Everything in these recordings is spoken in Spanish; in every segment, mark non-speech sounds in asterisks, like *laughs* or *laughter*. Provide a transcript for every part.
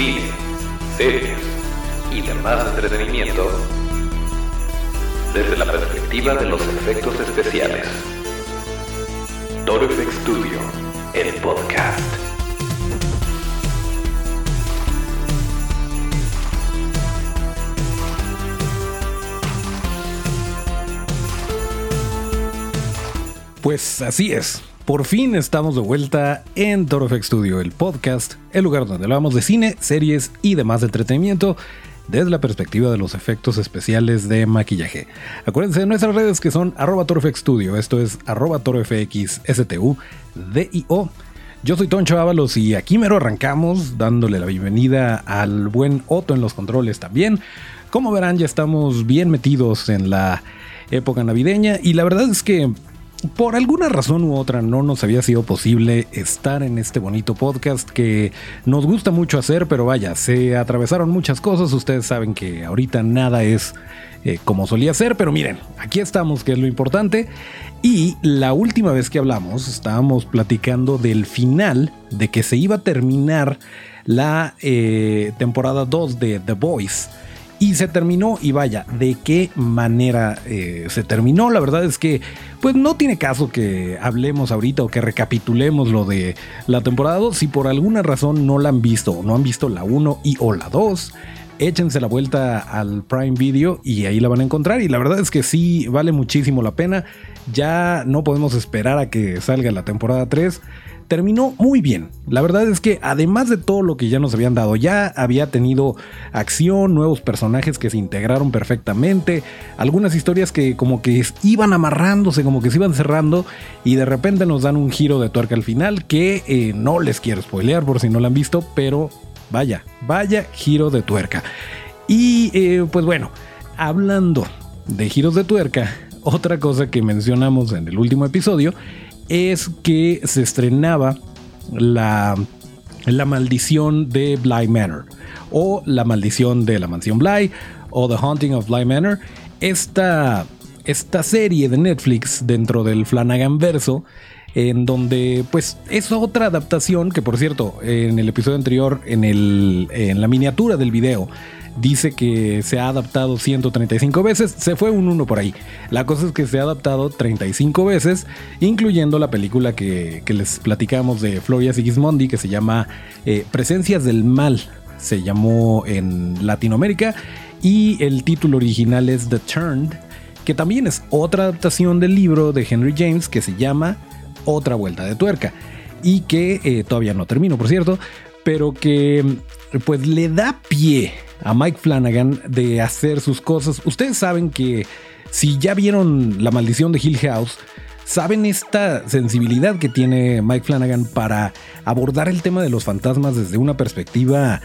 cine, series y demás entretenimiento desde la perspectiva de los efectos especiales. Toro Studio, el podcast. Pues así es. Por fin estamos de vuelta en Toro FX Studio, el podcast, el lugar donde hablamos de cine, series y demás entretenimiento desde la perspectiva de los efectos especiales de maquillaje. Acuérdense de nuestras redes que son arroba Studio, esto es arroba torofxstu, D-I-O. Yo soy Toncho Ábalos y aquí mero arrancamos dándole la bienvenida al buen Otto en los controles también. Como verán ya estamos bien metidos en la época navideña y la verdad es que por alguna razón u otra no nos había sido posible estar en este bonito podcast que nos gusta mucho hacer, pero vaya, se atravesaron muchas cosas, ustedes saben que ahorita nada es eh, como solía ser, pero miren, aquí estamos, que es lo importante. Y la última vez que hablamos, estábamos platicando del final, de que se iba a terminar la eh, temporada 2 de The Voice. Y se terminó, y vaya, ¿de qué manera eh, se terminó? La verdad es que, pues no tiene caso que hablemos ahorita o que recapitulemos lo de la temporada 2. Si por alguna razón no la han visto no han visto la 1 y o la 2, échense la vuelta al Prime Video y ahí la van a encontrar. Y la verdad es que sí, vale muchísimo la pena. Ya no podemos esperar a que salga la temporada 3 terminó muy bien. La verdad es que además de todo lo que ya nos habían dado, ya había tenido acción, nuevos personajes que se integraron perfectamente, algunas historias que como que iban amarrándose, como que se iban cerrando y de repente nos dan un giro de tuerca al final que eh, no les quiero spoilear por si no lo han visto, pero vaya, vaya giro de tuerca. Y eh, pues bueno, hablando de giros de tuerca, otra cosa que mencionamos en el último episodio es que se estrenaba la, la maldición de Bly Manor o la maldición de la mansión Bly o The Haunting of Bly Manor. Esta, esta serie de Netflix dentro del Flanagan verso en donde pues es otra adaptación que por cierto en el episodio anterior en, el, en la miniatura del video dice que se ha adaptado 135 veces, se fue un 1 por ahí. La cosa es que se ha adaptado 35 veces, incluyendo la película que, les platicamos de Floria Sigismondi, que se llama eh, Presencias del Mal, se llamó en Latinoamérica, y el título original es The Turned, que también es otra adaptación del libro de Henry James que se llama Otra Vuelta de Tuerca, y que eh, todavía no termino, por cierto, pero que pues le da pie a Mike Flanagan de hacer sus cosas. Ustedes saben que si ya vieron La maldición de Hill House, saben esta sensibilidad que tiene Mike Flanagan para abordar el tema de los fantasmas desde una perspectiva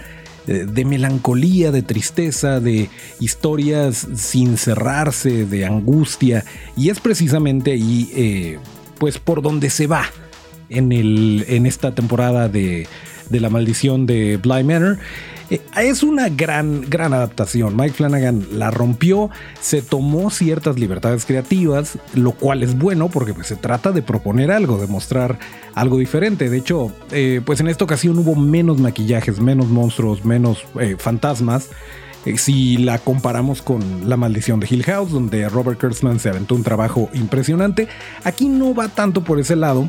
eh, de melancolía, de tristeza, de historias sin cerrarse, de angustia. Y es precisamente ahí, eh, pues, por donde se va en, el, en esta temporada de, de La maldición de Bly Manor. Eh, es una gran, gran adaptación. Mike Flanagan la rompió, se tomó ciertas libertades creativas, lo cual es bueno porque pues, se trata de proponer algo, de mostrar algo diferente. De hecho, eh, pues en esta ocasión hubo menos maquillajes, menos monstruos, menos eh, fantasmas. Si la comparamos con La Maldición de Hill House, donde Robert Kurtzman se aventó un trabajo impresionante, aquí no va tanto por ese lado,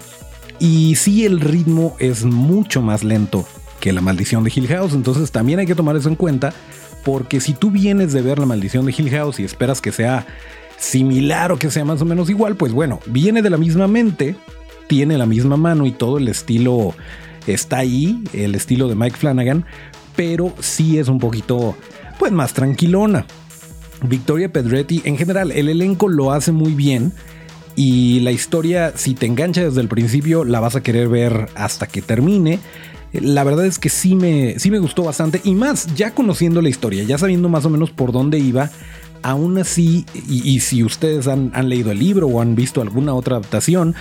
y sí el ritmo es mucho más lento que la maldición de Hill House. Entonces también hay que tomar eso en cuenta, porque si tú vienes de ver la maldición de Hill House y esperas que sea similar o que sea más o menos igual, pues bueno, viene de la misma mente, tiene la misma mano y todo el estilo está ahí, el estilo de Mike Flanagan, pero sí es un poquito, pues más tranquilona. Victoria Pedretti, en general, el elenco lo hace muy bien. Y la historia, si te engancha desde el principio, la vas a querer ver hasta que termine la verdad es que sí me, sí me gustó bastante. Y más, ya conociendo la historia, ya sabiendo más o menos por dónde iba, aún así, y, si ustedes han, leído el libro o han visto alguna otra adaptación,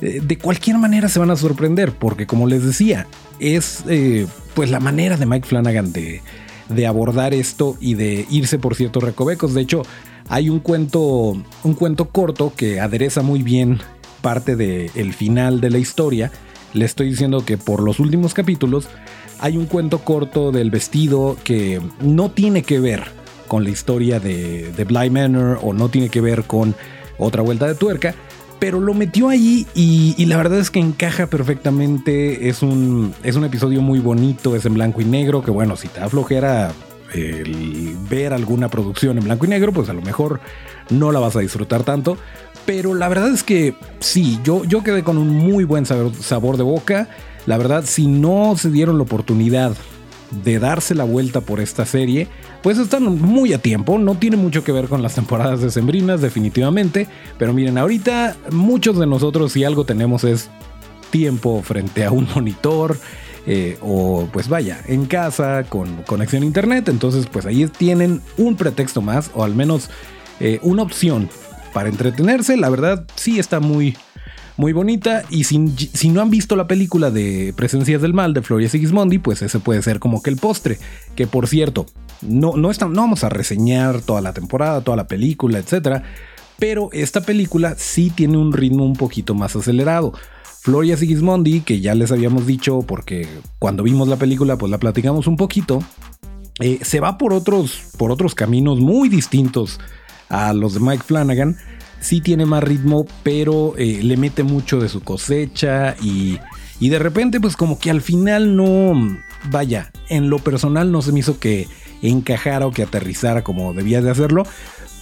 eh, de cualquier manera se van a sorprender, porque como les decía, es eh, pues la manera de Mike Flanagan de, de abordar esto y de irse por ciertos recovecos. De hecho, hay un cuento, un cuento corto que adereza muy bien parte del el final de la historia le estoy diciendo que por los últimos capítulos hay un cuento corto del vestido que no tiene que ver con la historia de, de Bly Manor o no tiene que ver con otra vuelta de tuerca, pero lo metió ahí y, la verdad es que encaja perfectamente. Es un, es un episodio muy bonito, es en blanco y negro, que bueno, si te aflojera el ver alguna producción en blanco y negro, pues a lo mejor no la vas a disfrutar tanto. Pero la verdad es que sí, yo, yo quedé con un muy buen sabor de boca. La verdad, si no se dieron la oportunidad de darse la vuelta por esta serie, pues están muy a tiempo, no tiene mucho que ver con las temporadas de Sembrinas definitivamente, pero miren, ahorita muchos de nosotros si algo tenemos es tiempo frente a un *laughs* monitor, eh, o pues vaya, en casa con conexión a internet. Entonces pues ahí tienen un pretexto más o al menos eh, una opción para entretenerse. La verdad sí está muy, muy bonita. Y si, si, no han visto la película de Presencias del Mal de Floria Sigismondi, pues ese puede ser como que el postre. Que por cierto, no, no, no vamos a reseñar toda la temporada, toda la película, etc. Pero esta película sí tiene un ritmo un poquito más acelerado. Floria Sigismondi, que ya les habíamos dicho porque cuando vimos la película pues la platicamos un poquito, eh, se va por otros, por otros caminos muy distintos a los de Mike Flanagan sí tiene más ritmo, pero eh, le mete mucho de su cosecha y, y de repente pues como que al final no, vaya, en lo personal no se me hizo que encajara o que aterrizara como debía de hacerlo.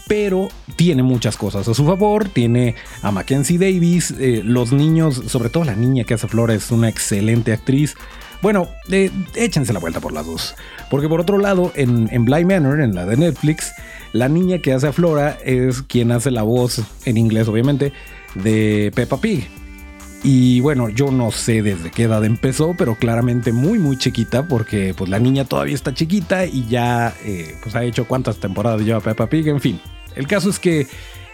Pero tiene muchas cosas a su favor. Tiene a Mackenzie Davis. Eh, los niños, sobre todo la niña que hace Flora, es una excelente actriz. Bueno, eh, échense la vuelta por las dos. Porque por otro lado, en, en Manor, en la de Netflix, la niña que hace a Flora es quien hace la voz, en inglés obviamente, de Peppa Pig. Y bueno, yo no sé desde qué edad empezó, pero claramente muy muy chiquita, porque pues la niña todavía está chiquita y ya eh, pues ha hecho cuántas temporadas lleva Peppa Pig, en fin. El caso es que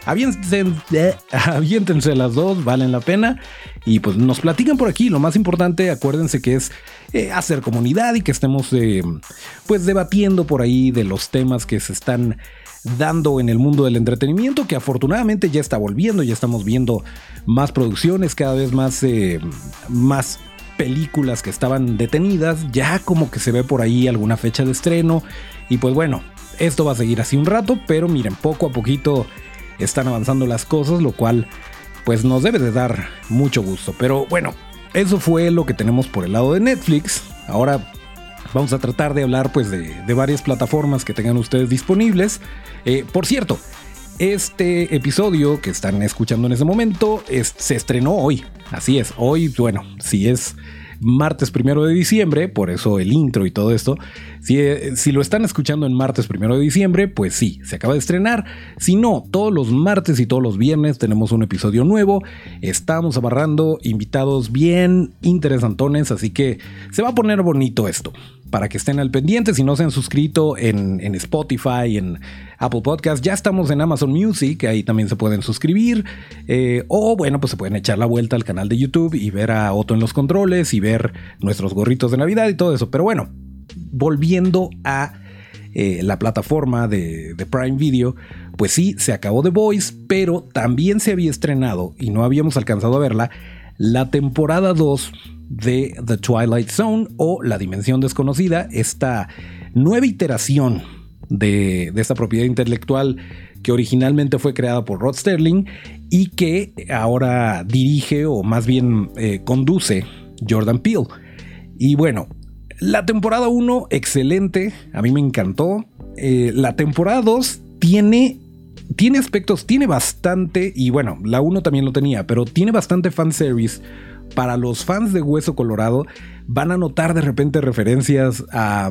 aviéntense, *laughs* las dos, valen la pena. Y pues nos platican por aquí. Lo más importante, acuérdense que es eh, hacer comunidad y que estemos eh, pues debatiendo por ahí de los temas que se están dando en el mundo del entretenimiento, que afortunadamente ya está volviendo, ya estamos viendo más producciones, cada vez más, eh, más películas que estaban detenidas, ya como que se ve por ahí alguna fecha de estreno, y pues bueno, esto va a seguir así un rato, pero miren, poco a poquito están avanzando las cosas, lo cual pues nos debe de dar mucho gusto, pero bueno, eso fue lo que tenemos por el lado de Netflix, ahora Vamos a tratar de hablar pues de, varias plataformas que tengan ustedes disponibles. Eh, por cierto, este episodio que están escuchando en ese momento se estrenó hoy. Así es, hoy, bueno, si es martes primero de diciembre, por eso el intro y todo esto. Si, eh, si, lo están escuchando en martes primero de diciembre, pues sí, se acaba de estrenar. Si no, todos los martes y todos los viernes tenemos un episodio nuevo. Estamos abarrando invitados bien interesantones, así que se va a poner bonito esto para que estén al pendiente. Si no se han suscrito en, Spotify, en Apple Podcast, ya estamos en Amazon Music, ahí también se pueden suscribir. Eh, o bueno, pues se pueden echar la vuelta al canal de YouTube y ver a Otto en los controles y ver nuestros gorritos de Navidad y todo eso. Pero bueno, volviendo a eh, la plataforma de, Prime Video, pues sí, se acabó The Voice, pero también se había estrenado y no habíamos alcanzado a verla la temporada 2 de The Twilight Zone o La Dimensión Desconocida, esta nueva iteración de, esta propiedad intelectual que originalmente fue creada por Rod Sterling y que ahora dirige o más bien eh, conduce Jordan Peele. Y bueno, la temporada 1, excelente, a mí me encantó. Eh, la temporada 2 tiene, tiene aspectos, tiene bastante, y bueno, la 1 también lo tenía, pero tiene bastante fanservice para los fans de Hueso Colorado van a notar de repente referencias a,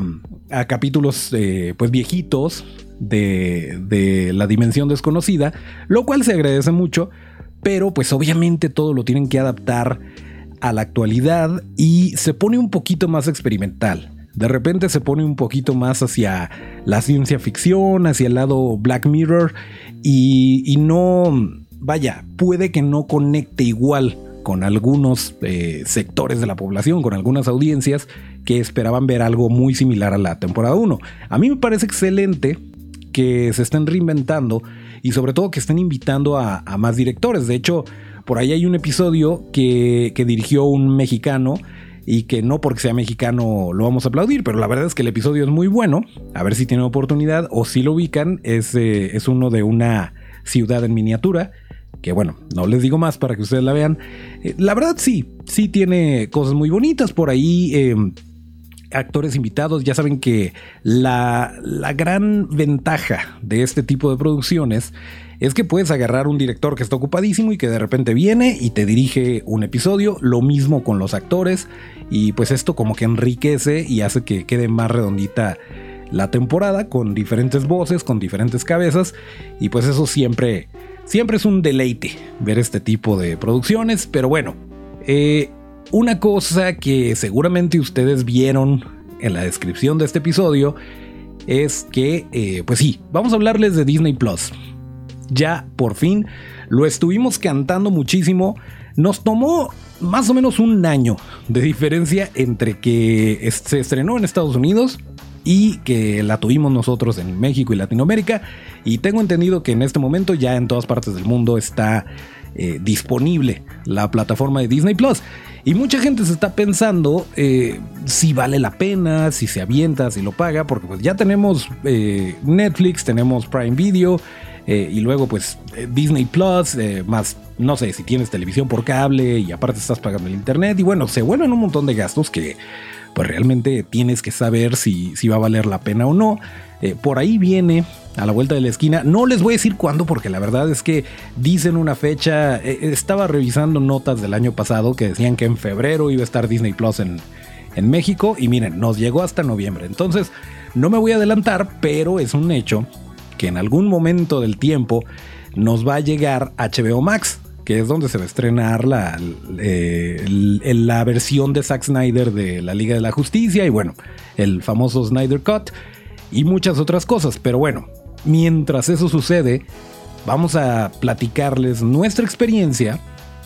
capítulos eh, pues viejitos de, de la dimensión desconocida, lo cual se agradece mucho, pero pues obviamente todo lo tienen que adaptar a la actualidad y se pone un poquito más experimental. De repente se pone un poquito más hacia la ciencia ficción, hacia el lado Black Mirror y, no, vaya, puede que no conecte igual con algunos eh, sectores de la población, con algunas audiencias que esperaban ver algo muy similar a la temporada 1. A mí me parece excelente que se estén reinventando y sobre todo que estén invitando a, más directores. De hecho, Por ahí hay un episodio que, dirigió un mexicano y que no porque sea mexicano lo vamos a aplaudir, pero la verdad es que el episodio es muy bueno. A ver si tienen oportunidad o si lo ubican. Es, eh, es uno de una ciudad en miniatura. Que bueno, no les digo más para que ustedes la vean. Eh, la verdad sí, sí tiene cosas muy bonitas por ahí. Eh, actores invitados, ya saben que la, la gran ventaja de este tipo de producciones es que puedes agarrar un director que está ocupadísimo y que de repente viene y te dirige un episodio, lo mismo con los actores, y pues esto como que enriquece y hace que quede más redondita la temporada con diferentes voces, con diferentes cabezas, y pues eso siempre, siempre es un deleite ver este tipo de producciones, pero bueno, eh, una cosa que seguramente ustedes vieron en la descripción de este episodio es que, eh, pues sí, vamos a hablarles de Disney Plus ya por fin lo estuvimos cantando muchísimo. Nos tomó más o menos un año de diferencia entre que se estrenó en Estados Unidos y que la tuvimos nosotros en México y Latinoamérica. Y tengo entendido que en este momento ya en todas partes del mundo está eh, disponible la plataforma de Disney Plus. Y mucha gente se está pensando eh, si vale la pena, si se avienta, si lo paga, porque pues ya tenemos eh, Netflix, tenemos Prime Video, eh, y luego, pues, eh, Disney Plus, eh, más, no sé, si tienes televisión por cable y aparte estás pagando el internet. Y bueno, se vuelven un montón de gastos que, pues, realmente tienes que saber si, si va a valer la pena o no. por ahí viene a la vuelta de la esquina. No les voy a decir cuándo, porque la verdad es que dicen una fecha. estaba revisando notas del año pasado que decían que en febrero iba a estar Disney Plus en, en México. Y miren, nos llegó hasta noviembre. Entonces, no me voy a adelantar, pero es un hecho que en algún momento del tiempo nos va a llegar HBO Max, que es donde se va a estrenar la, eh, la versión de Zack Snyder de la Liga de la Justicia y bueno, el famoso Snyder Cut y muchas otras cosas. Pero bueno, mientras eso sucede, vamos a platicarles nuestra experiencia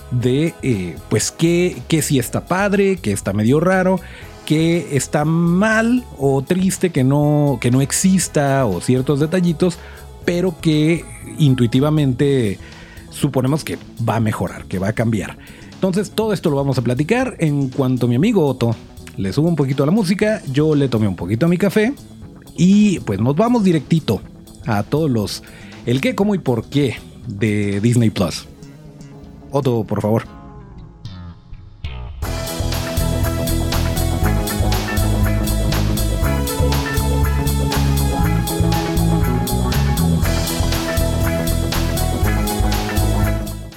de eh, pues que si está padre, que está medio raro que está mal o triste que no, que no exista o ciertos detallitos, pero que intuitivamente suponemos que va a mejorar, que va a cambiar. Entonces todo esto lo vamos a platicar en cuanto mi amigo Otto le subo un poquito a la música, yo le tomé un poquito a mi café y pues nos vamos directito a todos los el qué, cómo y por qué de Disney Plus. Otto, por favor.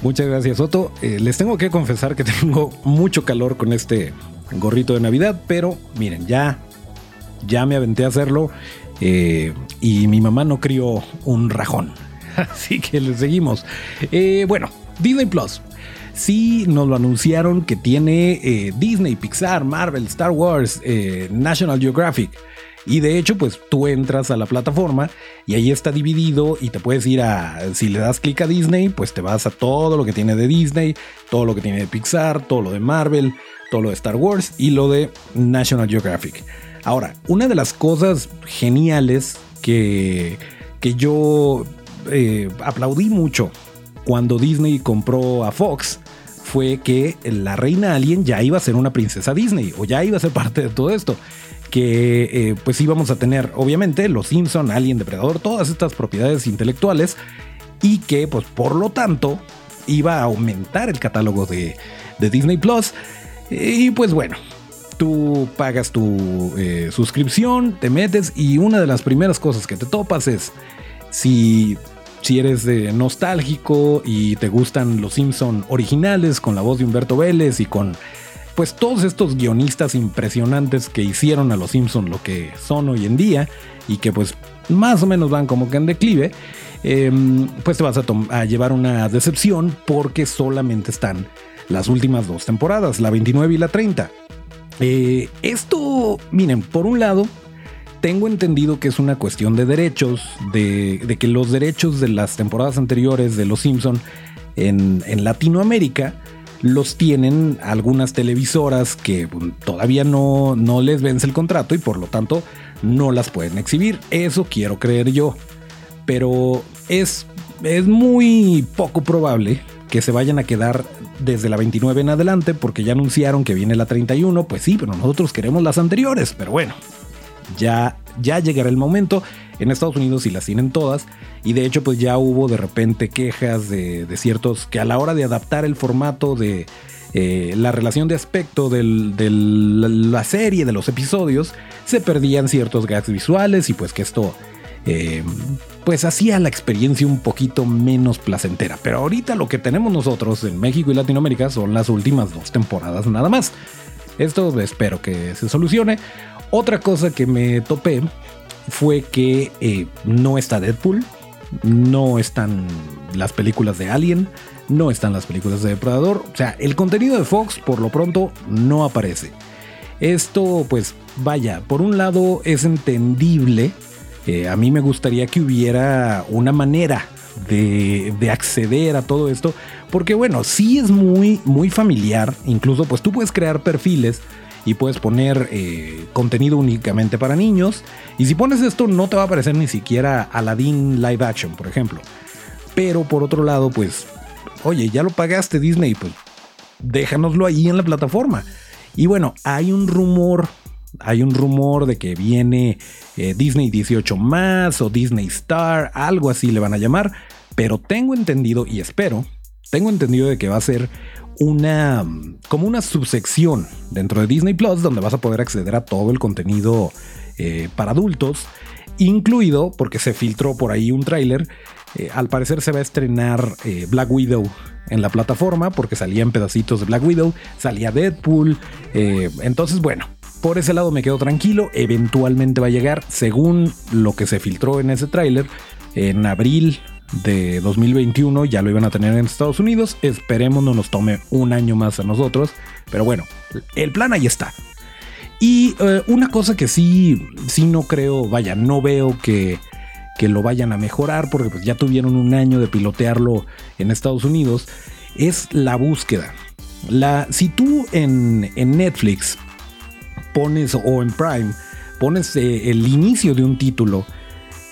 Muchas gracias, Otto. Eh, les tengo que confesar que *laughs* tengo mucho calor con este gorrito de Navidad, pero miren, ya, ya me aventé a hacerlo eh, y mi mamá no crió un rajón. *laughs* Así que le seguimos. Eh, bueno, Disney Plus. Sí, nos lo anunciaron que tiene Disney, Pixar, Marvel, Star Wars, National Geographic. Y de hecho, pues tú entras a la plataforma y ahí está dividido y te puedes ir a, si le das clic a Disney, pues te vas a todo lo que tiene de Disney, todo lo que tiene de Pixar, todo lo de Marvel, todo lo de Star Wars y lo de National Geographic. Ahora, una de las cosas geniales que, que yo eh, aplaudí mucho cuando Disney compró a Fox fue que la reina alien ya iba a ser una princesa Disney o ya iba a ser *laughs* parte de todo esto que eh, pues íbamos a tener obviamente los Simpson, Alien, Depredador, todas estas propiedades intelectuales y que pues por lo tanto iba a aumentar el catálogo de, Disney Plus y pues bueno. Tú pagas tu eh, suscripción, te metes y una de las primeras cosas que te topas es si si eres nostálgico y te gustan los Simpson originales con la voz de Humberto Vélez y con pues todos estos guionistas impresionantes que hicieron a los Simpson lo que son hoy en día y que pues más o menos van como que en declive, em, pues te vas a, llevar una decepción porque solamente están las últimas dos temporadas, la 29 y la 30. Eh, esto, miren, por un lado, tengo entendido que es una cuestión de derechos, de, que los derechos de las temporadas anteriores de Los Simpson en Latinoamérica los tienen algunas televisoras que todavía no, no les vence el contrato y por lo tanto no las pueden exhibir. Eso quiero creer yo. Pero es, es muy poco probable que que se vayan a quedar desde la 29 en adelante porque ya anunciaron que viene la 31. Pues sí, pero nosotros queremos las anteriores. Pero bueno, ya, ya llegará el momento. En Estados Unidos y las tienen todas. Y de hecho, pues ya hubo de repente quejas de, ciertos que a la hora de adaptar el formato de eh, la relación de aspecto de la serie, de los episodios, se perdían ciertos gags visuales y pues que esto eh, pues hacía la experiencia un poquito menos placentera. Pero ahorita lo que tenemos nosotros en México y Latinoamérica son las últimas dos temporadas nada más. Esto espero que se solucione. Otra cosa que me topé fue que eh, no está Deadpool, no están las películas de Alien, no están las películas de Depredador. O sea, el contenido de Fox por lo pronto no aparece. Esto pues vaya, por un lado es entendible a mí me gustaría que hubiera una manera de, acceder a todo esto, porque bueno, sí es muy, muy familiar, incluso pues tú puedes crear perfiles y puedes poner eh, contenido únicamente para niños, y si pones esto no te va a aparecer ni siquiera Aladdin Live Action, por ejemplo. Pero por otro lado, pues, oye, ya lo pagaste Disney, pues déjanoslo ahí en la plataforma. Y bueno, hay un rumor hay un rumor de que viene eh, Disney 18 más o Disney Star, algo así le van a llamar, pero tengo entendido y espero, tengo entendido de que va a ser una como una subsección dentro de Disney Plus donde vas a poder acceder a todo el contenido eh, para adultos, incluido porque se filtró por ahí un tráiler. Eh, al parecer se va a estrenar Black Widow en la plataforma porque salían pedacitos de Black Widow, salía Deadpool. entonces, bueno, por ese lado me quedo tranquilo, eventualmente va a llegar, según lo que se filtró en ese tráiler, en abril de 2021 ya lo iban a tener en Estados Unidos, esperemos no nos tome un año más a nosotros, pero bueno, el plan ahí está. Y eh, una cosa que sí, sí no creo, vaya, no veo que, que lo vayan a mejorar, porque pues ya tuvieron un año de pilotearlo en Estados Unidos, es la búsqueda. La, si tú en, en Netflix pones, o en Prime, pones eh, el inicio de un título,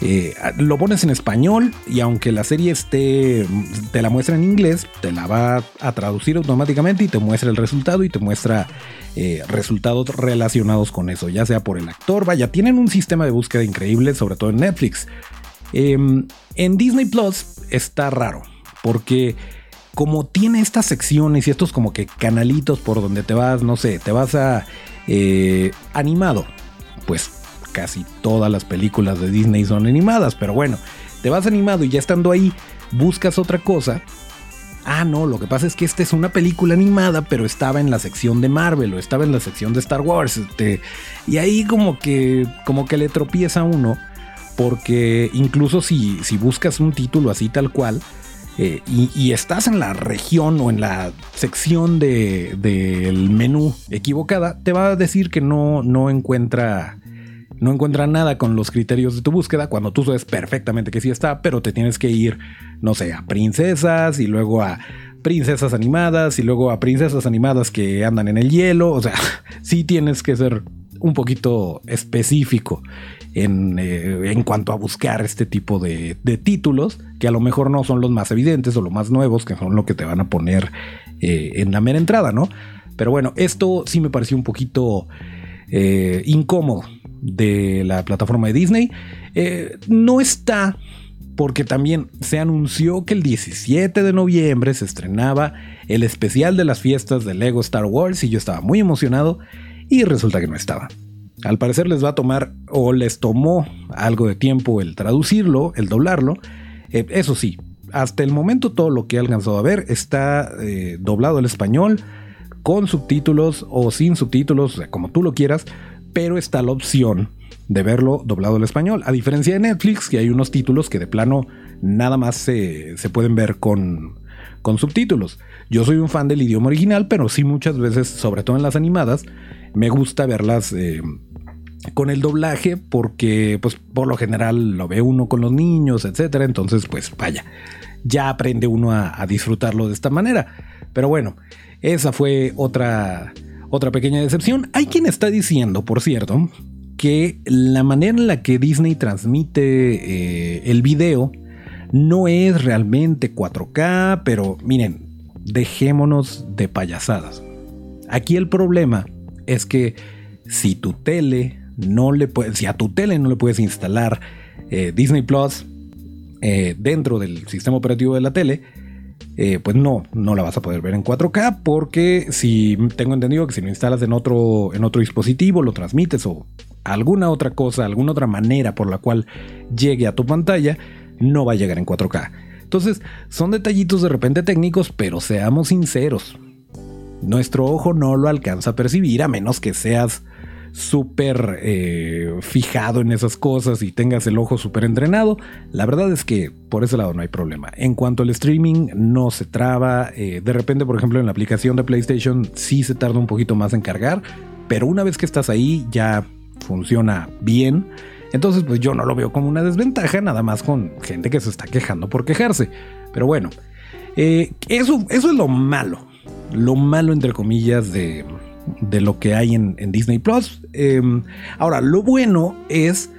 eh, lo pones en español y aunque la serie esté, te la muestra en inglés, te la va a traducir automáticamente y te muestra el resultado y te muestra eh, resultados relacionados con eso, ya sea por el actor, vaya, tienen un sistema de búsqueda increíble, sobre todo en Netflix. Em, en Disney Plus está raro, porque como tiene estas secciones y estos como que canalitos por donde te vas, no sé, te vas a eh, animado. Pues casi todas las películas de Disney son animadas, pero bueno, te vas animado y ya estando ahí, buscas otra cosa. Ah, no, lo que pasa es que esta es una película animada, pero estaba en la sección de Marvel o estaba en la sección de Star Wars. Este, y ahí como que, como que le tropieza a uno, porque incluso si, si buscas un título así tal cual, eh, y, estás en la región o en la sección del menú equivocada, te va a decir que no, no encuentra no encuentra nada con los criterios de tu búsqueda cuando tú sabes perfectamente que sí está, pero te tienes que ir, no sé, a princesas y luego a princesas animadas y luego a princesas animadas que andan en el hielo. O sea, *laughs* sí tienes que ser un poquito específico en, eh, en cuanto a buscar este tipo de, títulos, que a lo mejor no son los más evidentes o los más nuevos, que son lo que te van a poner eh, en la mera entrada, ¿no? Pero bueno, esto sí me pareció un poquito eh, incómodo de la plataforma de Disney. no está porque también se anunció que el 17 de noviembre se estrenaba el especial de las fiestas de Lego Star Wars y yo estaba muy emocionado y resulta que no estaba. Al parecer les va a tomar o les tomó algo de tiempo el traducirlo, el doblarlo. Eh, eso sí, hasta el momento todo lo que he alcanzado a ver está eh, doblado al español con subtítulos o sin subtítulos, como tú lo quieras, pero está la opción de verlo doblado al español. A diferencia de Netflix, que hay unos títulos que de plano nada más se, pueden ver con, con subtítulos. Yo soy un fan del idioma original, pero sí muchas veces, sobre todo en las animadas, me gusta verlas eh, con el doblaje porque pues por lo general lo ve uno con los niños, etcétera, entonces pues vaya, ya aprende uno a, disfrutarlo de esta manera. Pero bueno, esa fue otra otra pequeña decepción. Hay quien está diciendo, por cierto, que la manera en la que Disney transmite eh, el video no es realmente 4K, pero miren, dejémonos de payasadas. Aquí el problema es que si tu tele no le puedes, si a tu tele no le puedes instalar eh, Disney Plus eh, dentro del sistema operativo de la tele, eh, pues no, no la vas a poder ver en 4K porque si tengo entendido que si lo instalas en otro, en otro dispositivo, lo transmites o alguna otra cosa, alguna otra manera por la cual llegue a tu pantalla, no va a llegar en 4K. Entonces, son detallitos de repente técnicos, pero seamos sinceros. Nuestro ojo no lo alcanza a percibir a menos que seas súper eh, fijado en esas cosas y tengas el ojo súper entrenado, la verdad es que por ese lado no hay problema. En cuanto al streaming, no se traba. Eh, de repente, por ejemplo, en la aplicación de PlayStation sí se tarda un poquito más en cargar, pero una vez que estás ahí ya funciona bien. Entonces, pues yo no lo veo como una desventaja, nada más con gente que se está quejando por quejarse. Pero bueno, eh, eso, eso es lo malo. Lo malo, entre comillas, de, de lo que hay en, Disney Plus. Em, ahora, lo bueno es.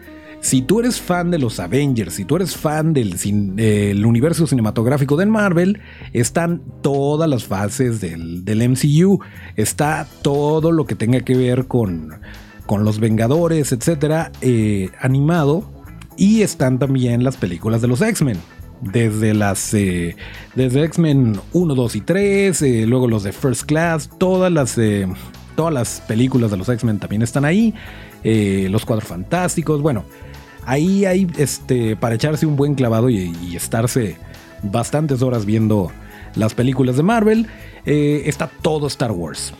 Si tú eres fan de los Avengers, si tú eres fan del, universo cinematográfico de Marvel, están todas las fases del, MCU. Está todo lo que tenga que ver con, con los Vengadores, etcétera, eh, animado. Y están también las películas de los X-Men desde las eh, desde X-Men 1, 2 y 3, eh, luego los de First Class, todas las todas las películas de los X-Men también están ahí, los Cuatro Fantásticos, bueno, ahí hay este para echarse un buen clavado y, estarse bastantes horas viendo las películas de Marvel, está todo Star Wars.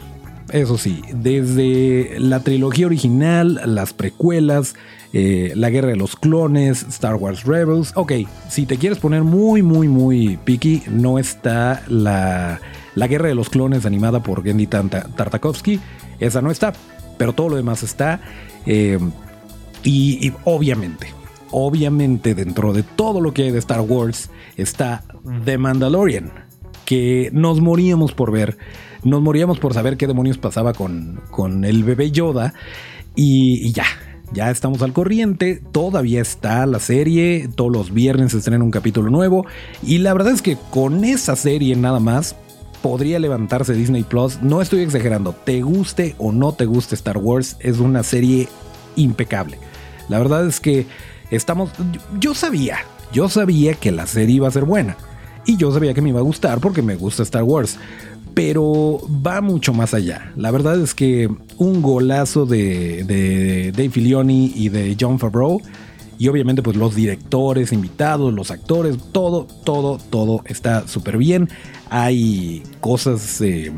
Eso sí, desde la trilogía original, las precuelas, eh, la Guerra de los Clones, Star Wars Rebels. Ok, si te quieres poner muy, muy, muy picky, no está la, la Guerra de los Clones animada por Gendy Tartakovsky. Esa no está, pero todo lo demás está. Eh, y, obviamente, obviamente dentro de todo lo que hay de Star Wars está The Mandalorian, que nos moríamos por ver, nos moríamos por saber qué demonios pasaba con, con el bebé Yoda y ya, ya estamos al corriente, todavía está la serie, todos los viernes se estrena un capítulo nuevo y la verdad es que con esa serie nada más podría levantarse Disney Plus, no estoy exagerando, te guste o no te guste Star Wars, es una serie impecable. La verdad es que estamos, yo sabía, yo sabía que la serie iba a ser buena y yo sabía que me iba a gustar porque me gusta Star Wars pero va mucho más allá. La verdad es que un golazo de, de Dave Filioni y de John Favreau, y obviamente pues los directores, invitados, los actores, todo, todo, todo está súper bien. Hay cosas eh,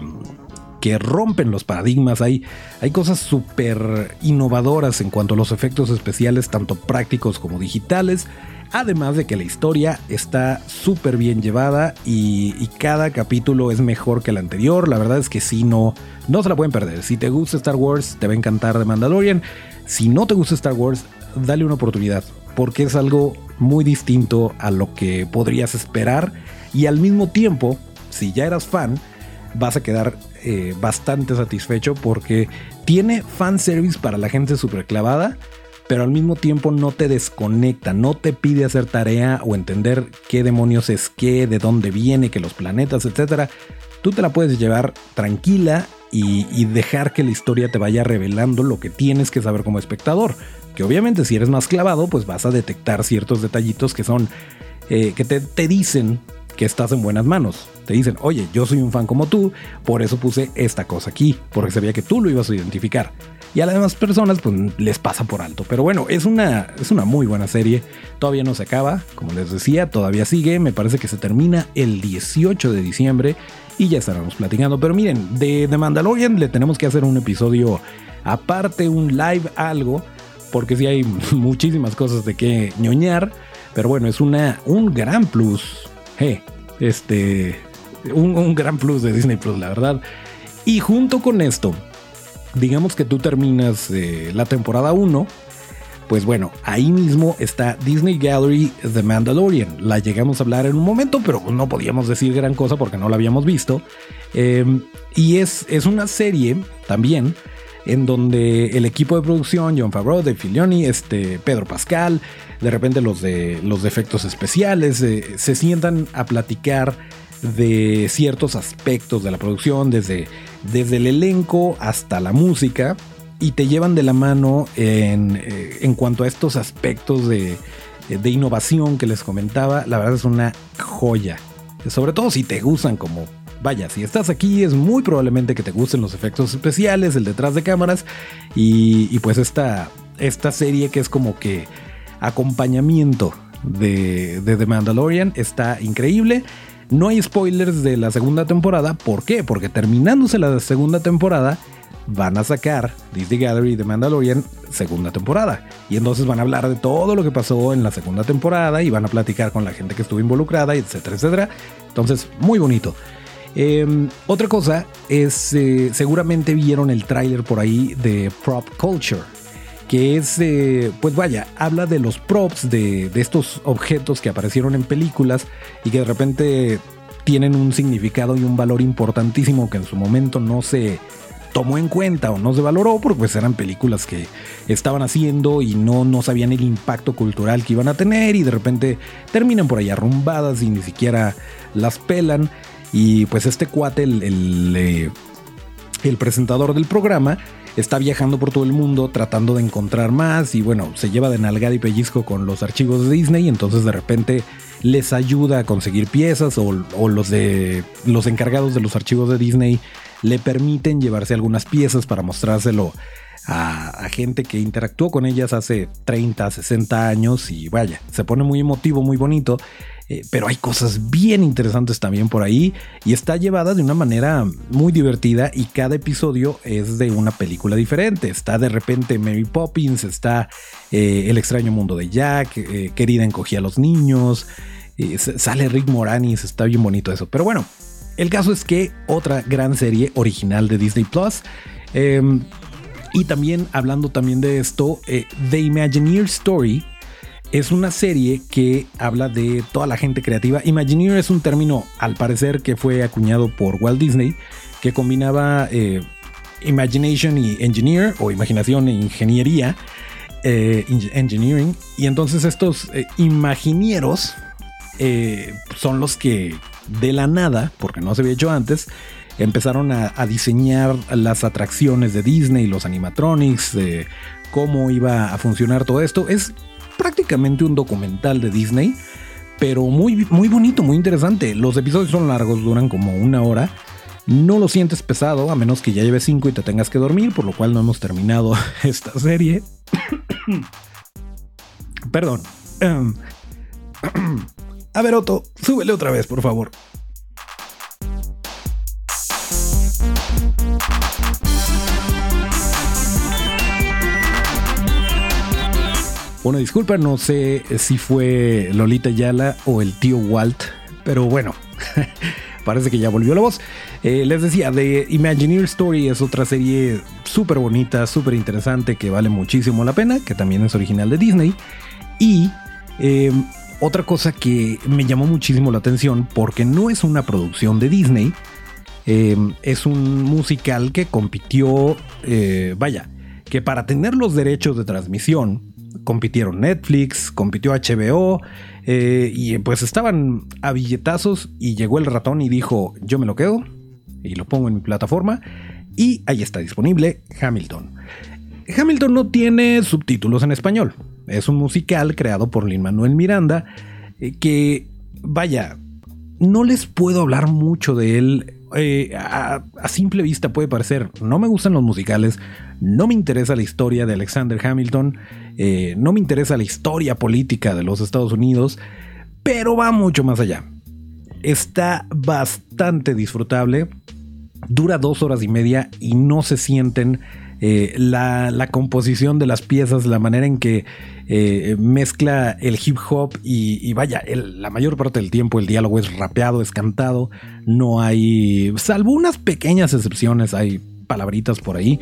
que rompen los paradigmas, hay, hay cosas súper innovadoras en cuanto a los efectos especiales, tanto prácticos como digitales. Además de que la historia está súper bien llevada y, cada capítulo es mejor que el anterior. La verdad es que si no, no se la pueden perder. Si te gusta Star Wars, te va a encantar The Mandalorian. Si no te gusta Star Wars, dale una oportunidad. Porque es algo muy distinto a lo que podrías esperar. Y al mismo tiempo, si ya eras fan, vas a quedar eh, bastante satisfecho porque tiene fanservice para la gente súper clavada pero al mismo tiempo no te desconecta, no te pide hacer tarea o entender qué demonios es qué, de dónde viene, que los planetas, etc. Tú te la puedes llevar tranquila y, dejar que la historia te vaya revelando lo que tienes que saber como espectador. Que obviamente si eres más clavado, pues vas a detectar ciertos detallitos que son, eh, que te, te dicen que estás en buenas manos. Te dicen, oye, yo soy un fan como tú, por eso puse esta cosa aquí, porque sabía que tú lo ibas a identificar y a las demás personas pues les pasa por alto. Pero bueno, es una, es una muy buena serie. Todavía no se acaba, como les decía, todavía sigue. Me parece que se termina el 18 de diciembre y ya estaremos platicando. Pero miren, de The Mandalorian le tenemos que hacer un episodio aparte, un live, algo, porque sí hay *laughs* muchísimas cosas de que ñoñar. Pero bueno, es una, un gran plus. Hey, este, un, un gran plus de Disney Plus, la verdad. Y junto con esto, digamos que tú terminas eh, la temporada 1, pues bueno, ahí mismo está Disney Gallery The Mandalorian. La llegamos a hablar en un momento, pero no podíamos decir gran cosa porque no la habíamos visto. Em, y es, es una serie también en donde el equipo de producción, John Favreau, de Filioni, este, Pedro Pascal, de repente los de los efectos especiales, eh, se sientan a platicar de ciertos aspectos de la producción, desde, desde el elenco hasta la música, y te llevan de la mano en, eh, en cuanto a estos aspectos de, de innovación que les comentaba. La verdad es una joya. Sobre todo si te gustan como vaya, si estás aquí es muy probablemente que te gusten los efectos especiales, el detrás de cámaras y, pues esta, esta serie que es como que acompañamiento de, de The Mandalorian está increíble. No hay spoilers de la segunda temporada. ¿Por qué? Porque terminándose la segunda temporada, van a sacar Disney Gallery de Mandalorian segunda temporada. Y entonces van a hablar de todo lo que pasó en la segunda temporada y van a platicar con la gente que estuvo involucrada, etcétera, etcétera. Entonces, muy bonito. Em, otra cosa es, eh, seguramente vieron el tráiler por ahí de Prop Culture, que es, eh, pues vaya, habla de los props, de, de, estos objetos que aparecieron en películas y que de repente tienen un significado y un valor importantísimo que en su momento no se tomó en cuenta o no se valoró porque pues eran películas que estaban haciendo y no, no sabían el impacto cultural que iban a tener y de repente terminan por ahí arrumbadas y ni siquiera las pelan. Y pues este cuate, el, el, presentador del programa, está viajando por todo el mundo tratando de encontrar más y bueno, se lleva de nalgada y pellizco con los archivos de Disney entonces de repente les ayuda a conseguir piezas o, los de los encargados de los archivos de Disney le permiten llevarse algunas piezas para mostrárselo a, a, gente que interactuó con ellas hace 30, 60 años y vaya, se pone muy emotivo, muy bonito eh, pero hay cosas bien interesantes también por ahí y está llevada de una manera muy divertida y cada episodio es de una película diferente. Está de repente Mary Poppins, está eh, El extraño mundo de Jack, eh, Querida encogía a los niños, sale Rick Moranis, está bien bonito eso. Pero bueno, el caso es que otra gran serie original de Disney Plus. Em, y también hablando también de esto, The Imagineer Story es una serie que habla de toda la gente creativa. Imagineer es un término, al parecer, que fue acuñado por Walt Disney, que combinaba eh, imagination y engineer, o imaginación e ingeniería, eh, engineering. Y entonces estos eh, imaginieros son los que de la nada, porque no se había hecho antes, empezaron a, a diseñar las atracciones de Disney, los animatronics, cómo iba a funcionar todo esto. Es prácticamente un documental de Disney, pero muy, muy bonito, muy interesante. Los episodios son largos, duran como una hora. No lo sientes pesado, a menos que ya lleves cinco y te tengas que dormir, por lo cual no hemos terminado *laughs* esta serie. *coughs* Perdón. *coughs* a ver, Otto, súbele otra vez, por favor. Una disculpa, no sé si fue Lolita Yala o el tío Walt, pero bueno, *laughs* parece que ya volvió la voz. Eh, les decía, The Imagineer Story es otra serie súper bonita, súper interesante, que vale muchísimo la pena, que también es original de Disney. Y eh, otra cosa que me llamó muchísimo la atención, porque no es una producción de Disney, eh, es un musical que compitió, vaya, que para tener los derechos de transmisión, compitieron Netflix, compitió HBO, eh, y pues estaban a billetazos y llegó el ratón y dijo, yo me lo quedo y lo pongo en mi plataforma y ahí está disponible Hamilton. Hamilton no tiene subtítulos en español, es un musical creado por Lin Manuel Miranda eh, que, vaya, no les puedo hablar mucho de él. Eh, a, a, simple vista puede parecer, no me gustan los musicales, no me interesa la historia de Alexander Hamilton, eh, no me interesa la historia política de los Estados Unidos, pero va mucho más allá. Está bastante disfrutable, dura dos horas y media y no se sienten eh, la, composición de las piezas, la manera en que eh, mezcla el hip hop y, vaya, la mayor parte del tiempo el diálogo es rapeado, es cantado, no hay, salvo unas pequeñas excepciones, hay palabritas por ahí,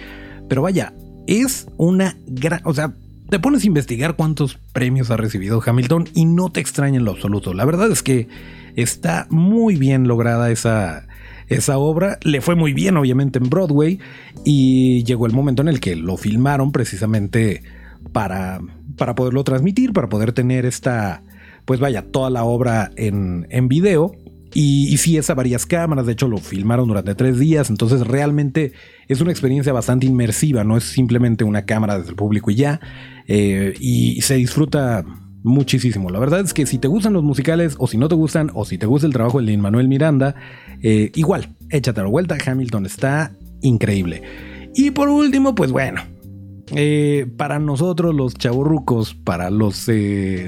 pero vaya, es una gran, o sea, te pones a investigar cuántos premios ha recibido Hamilton y no te extraña en lo absoluto. La verdad es que está muy bien lograda esa, esa obra. Le fue muy bien, obviamente, en Broadway. Y llegó el momento en el que lo filmaron precisamente para, para poderlo transmitir, para poder tener esta, pues vaya, toda la obra en, en video. Y, sí es a varias cámaras, de hecho lo filmaron durante tres días, entonces realmente es una experiencia bastante inmersiva, no es simplemente una cámara desde el público y ya, eh, y se disfruta muchísimo. La verdad es que si te gustan los musicales o si no te gustan o si te gusta el trabajo de Lin Manuel Miranda, eh, igual, échate la vuelta. Hamilton está increíble. Y por último, pues bueno, eh, para nosotros los chavorrucos, para los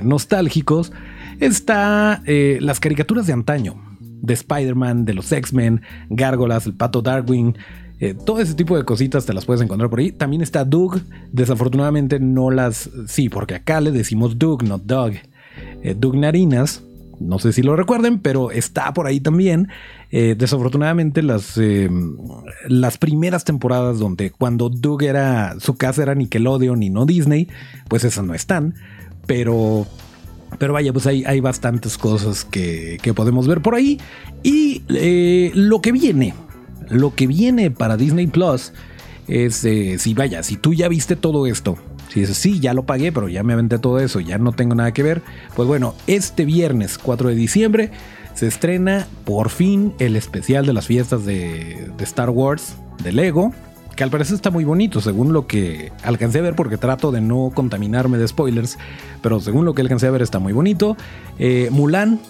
nostálgicos, está las caricaturas de antaño, de Spider-Man, de los X-Men, Gárgolas, el Pato Darwin, eh, todo ese tipo de cositas te las puedes encontrar por ahí. También está Doug. Desafortunadamente no las... Sí, porque acá le decimos Doug, no Doug. Eh, Doug Narinas. No sé si lo recuerden, pero está por ahí también. Eh, desafortunadamente las, las primeras temporadas donde cuando Doug era... Su casa era Nickelodeon y no Disney, pues esas no están. Pero pero vaya, pues hay, hay bastantes cosas que, que, podemos ver por ahí. Y lo que viene, lo que viene para Disney Plus es, eh, si vaya, si tú ya viste todo esto, si dices, sí, ya lo pagué, pero ya me aventé todo eso, ya no tengo nada que ver, pues bueno, este viernes 4 de diciembre se estrena por fin el especial de las fiestas de, de Star Wars, de Lego, que al parecer está muy bonito, según lo que alcancé a ver, porque trato de no contaminarme de spoilers, pero según lo que alcancé a ver está muy bonito. Eh, Mulan,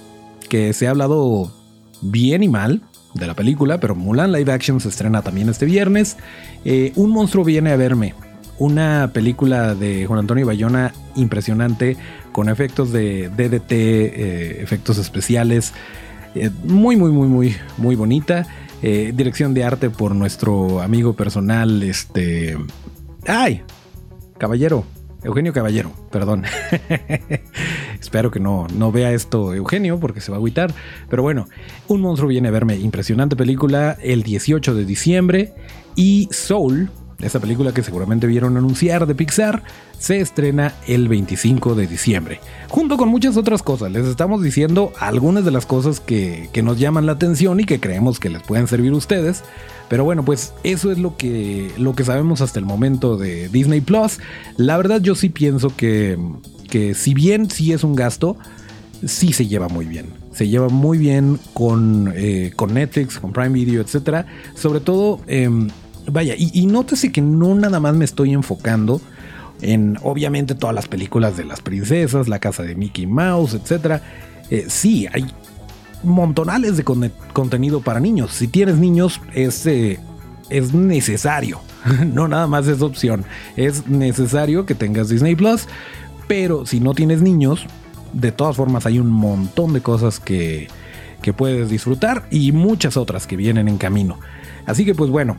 que se ha hablado bien y mal, de la película, pero Mulan Live Action se estrena también este viernes. Eh, un monstruo viene a verme. Una película de Juan Antonio Bayona impresionante, con efectos de DDT, eh, efectos especiales. Muy, muy, muy, muy, muy bonita. Dirección de arte por nuestro amigo personal, este... ¡Ay! Caballero, Eugenio Caballero, perdón. *laughs* Espero que no, no vea esto Eugenio porque se va a agüitar. Pero bueno, Un monstruo viene a verme. Impresionante película el 18 de diciembre. Y Soul, esa película que seguramente vieron anunciar de Pixar, se estrena el 25 de diciembre. Junto con muchas otras cosas. Les estamos diciendo algunas de las cosas que, que nos llaman la atención y que creemos que les pueden servir a ustedes. Pero bueno, pues eso es lo que, lo que sabemos hasta el momento de Disney Plus. La verdad yo sí pienso que, que si bien sí es un gasto, sí se lleva muy bien. Se lleva muy bien con, eh, con Netflix, con Prime Video, etc. Sobre todo, em, vaya, y, nótese que no nada más me estoy enfocando en obviamente todas las películas de las princesas, la casa de Mickey Mouse, etc. Eh, sí, hay montonales de contenido para niños. Si tienes niños, es, eh, es necesario. *laughs* no nada más es opción. Es necesario que tengas Disney Plus. Pero si no tienes niños, de todas formas hay un montón de cosas que, que puedes disfrutar y muchas otras que vienen en camino. Así que pues bueno,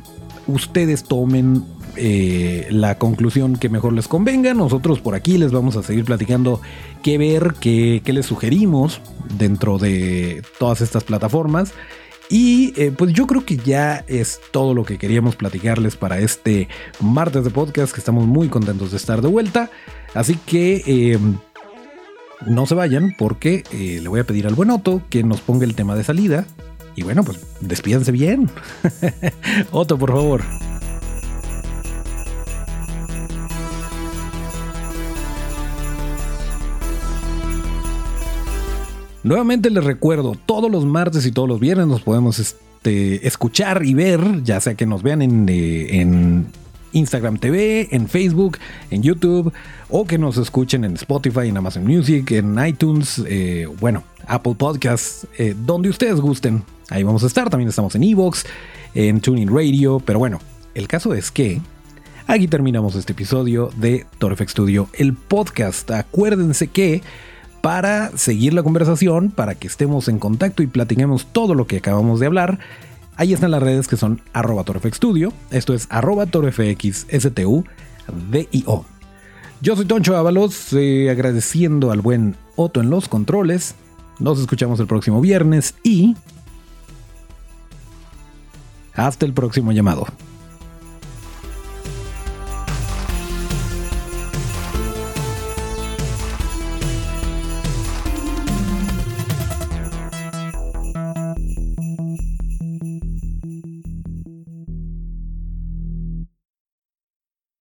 ustedes tomen eh, la conclusión que mejor les convenga. Nosotros por aquí les vamos a seguir platicando qué ver, qué, les sugerimos dentro de todas estas plataformas. Y eh, pues yo creo que ya es todo lo que queríamos platicarles para este martes de podcast, que estamos muy contentos de estar de vuelta. Así que em, no se vayan porque eh, le voy a pedir al buen Otto que nos ponga el tema de salida. Y bueno, pues despídense bien. *laughs* Otto, por favor. Nuevamente les recuerdo, todos los martes y todos los viernes nos podemos este, escuchar y ver, ya sea que nos vean en, eh, Instagram TV, en Facebook, en YouTube, o que nos escuchen en Spotify, en Amazon Music, en iTunes, eh, bueno, Apple Podcasts, eh, donde ustedes gusten. Ahí vamos a estar. También estamos en Evox, en Tuning Radio. Pero bueno, el caso es que aquí terminamos este episodio de Torfex Studio, el podcast. Acuérdense que para seguir la conversación, para que estemos en contacto y platiquemos todo lo que acabamos de hablar. Ahí están las redes que son arroba Studio, esto es arroba torfxstu, D-I-O. Yo soy Toncho Ábalos, eh, agradeciendo al buen Otto en los controles. Nos escuchamos el próximo viernes y... Hasta el próximo llamado.